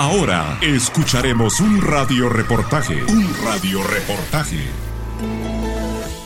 Ahora escucharemos un radio reportaje. Un radio reportaje.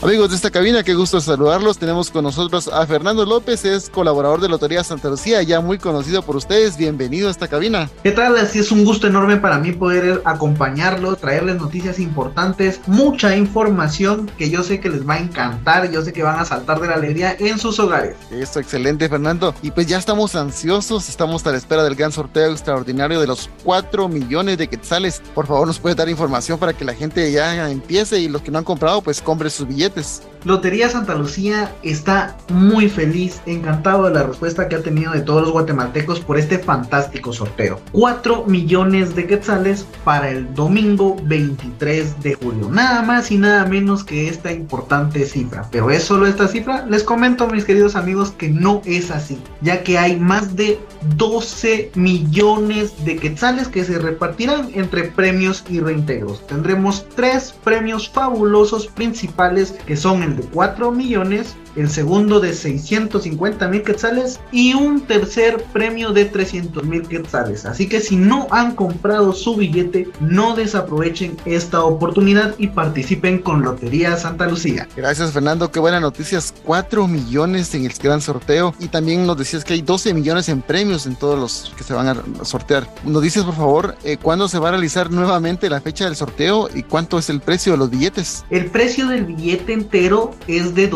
Amigos de esta cabina, qué gusto saludarlos. Tenemos con nosotros a Fernando López, es colaborador de Lotería Santa Lucía, ya muy conocido por ustedes. Bienvenido a esta cabina. ¿Qué tal? Así es un gusto enorme para mí poder acompañarlos, traerles noticias importantes, mucha información que yo sé que les va a encantar, yo sé que van a saltar de la alegría en sus hogares. Eso, excelente, Fernando. Y pues ya estamos ansiosos, estamos a la espera del gran sorteo extraordinario de los 4 millones de quetzales. Por favor, nos puede dar información para que la gente ya empiece y los que no han comprado, pues compre sus billetes this. Lotería Santa Lucía está muy feliz, encantado de la respuesta que ha tenido de todos los guatemaltecos por este fantástico sorteo. 4 millones de quetzales para el domingo 23 de julio. Nada más y nada menos que esta importante cifra. Pero es solo esta cifra. Les comento, mis queridos amigos, que no es así, ya que hay más de 12 millones de quetzales que se repartirán entre premios y reintegros. Tendremos tres premios fabulosos principales que son el de 4 millones, el segundo de 650 mil quetzales y un tercer premio de 300 mil quetzales. Así que si no han comprado su billete, no desaprovechen esta oportunidad y participen con Lotería Santa Lucía. Gracias Fernando, qué buenas noticias. 4 millones en el gran sorteo y también nos decías que hay 12 millones en premios en todos los que se van a sortear. Nos dices por favor, eh, ¿cuándo se va a realizar nuevamente la fecha del sorteo y cuánto es el precio de los billetes? El precio del billete entero es de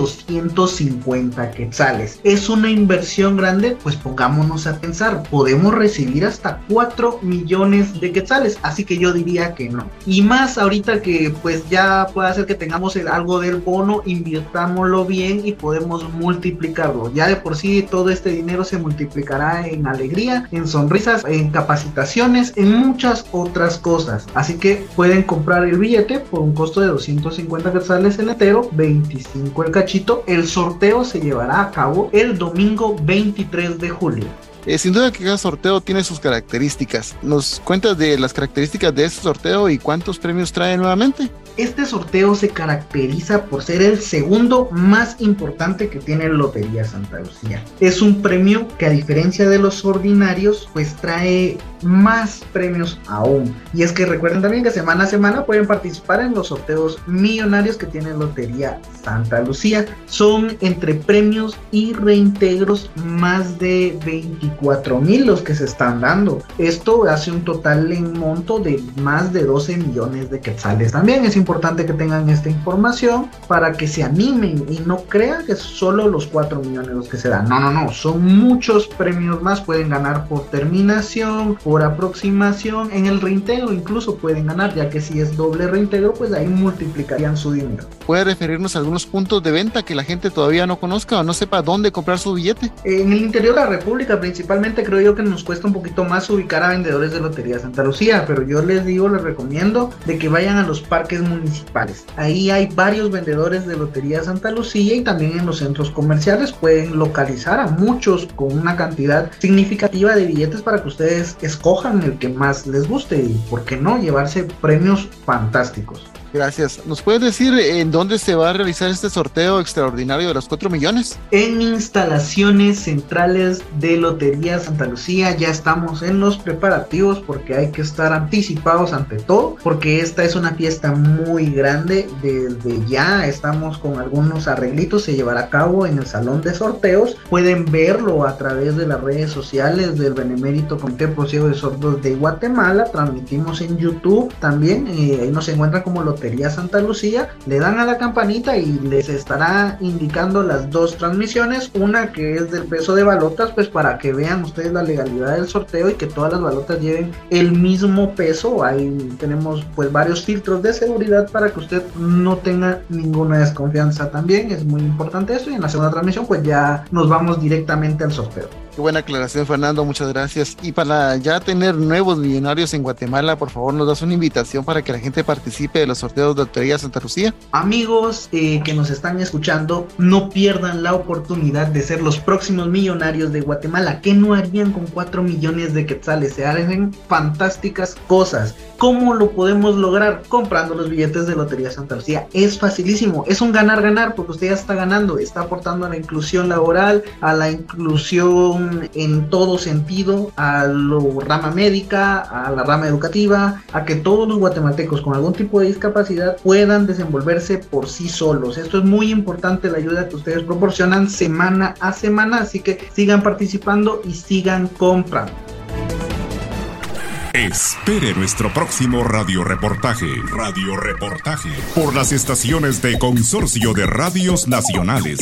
250 quetzales. ¿Es una inversión grande? Pues pongámonos a pensar, podemos recibir hasta 4 millones de quetzales, así que yo diría que no. Y más ahorita que pues ya puede ser que tengamos algo del bono, invirtámoslo bien y podemos multiplicarlo. Ya de por sí todo este dinero se multiplicará en alegría, en sonrisas, en capacitaciones, en muchas otras cosas. Así que pueden comprar el billete por un costo de 250 quetzales el entero, 25 el cachito. El sorteo se llevará a cabo el domingo 23 de julio. Eh, sin duda que cada sorteo tiene sus características. ¿Nos cuentas de las características de este sorteo y cuántos premios trae nuevamente? Este sorteo se caracteriza por ser el segundo más importante que tiene Lotería Santa Lucía. Es un premio que a diferencia de los ordinarios, pues trae más premios aún. Y es que recuerden también que semana a semana pueden participar en los sorteos millonarios que tiene Lotería Santa Lucía. Son entre premios y reintegros más de 24 mil los que se están dando. Esto hace un total en monto de más de 12 millones de quetzales. También es importante que tengan esta información para que se animen y no crean que solo los 4 millones los que se dan. No, no, no, son muchos premios más. Pueden ganar por terminación, por aproximación. En el reintegro incluso pueden ganar, ya que si es doble reintegro, pues ahí multiplicarían su dinero. ¿Puede referirnos a algunos puntos de venta que la gente todavía no conozca o no sepa dónde comprar su billete? En el interior de la República principalmente creo yo que nos cuesta un poquito más ubicar a vendedores de Lotería Santa Lucía, pero yo les digo, les recomiendo de que vayan a los parques municipales municipales. Ahí hay varios vendedores de Lotería Santa Lucía y también en los centros comerciales pueden localizar a muchos con una cantidad significativa de billetes para que ustedes escojan el que más les guste y, ¿por qué no?, llevarse premios fantásticos. Gracias. ¿Nos puedes decir en dónde se va a realizar este sorteo extraordinario de los 4 millones? En instalaciones centrales de Lotería Santa Lucía. Ya estamos en los preparativos porque hay que estar anticipados ante todo, porque esta es una fiesta muy grande. Desde ya estamos con algunos arreglitos. Se llevará a cabo en el salón de sorteos. Pueden verlo a través de las redes sociales del Benemérito Comité Ciego de Sordos de Guatemala. Transmitimos en YouTube también. Eh, ahí nos encuentran como Lotería Santa Lucía, le dan a la campanita y les estará indicando las dos transmisiones, una que es del peso de balotas, pues para que vean ustedes la legalidad del sorteo y que todas las balotas lleven el mismo peso. Ahí tenemos pues varios filtros de seguridad para que usted no tenga ninguna desconfianza también, es muy importante eso y en la segunda transmisión pues ya nos vamos directamente al sorteo. Qué buena aclaración, Fernando, muchas gracias. Y para ya tener nuevos millonarios en Guatemala, por favor, nos das una invitación para que la gente participe de los sorteos de Lotería Santa Lucía. Amigos eh, que nos están escuchando, no pierdan la oportunidad de ser los próximos millonarios de Guatemala. ¿Qué no harían con 4 millones de quetzales? Se hacen fantásticas cosas. ¿Cómo lo podemos lograr? Comprando los billetes de Lotería Santa Lucía. Es facilísimo, es un ganar-ganar porque usted ya está ganando, está aportando a la inclusión laboral, a la inclusión en todo sentido a la rama médica, a la rama educativa, a que todos los guatemaltecos con algún tipo de discapacidad puedan desenvolverse por sí solos. Esto es muy importante, la ayuda que ustedes proporcionan semana a semana, así que sigan participando y sigan comprando. Espere nuestro próximo radioreportaje. Radioreportaje. Por las estaciones de Consorcio de Radios Nacionales.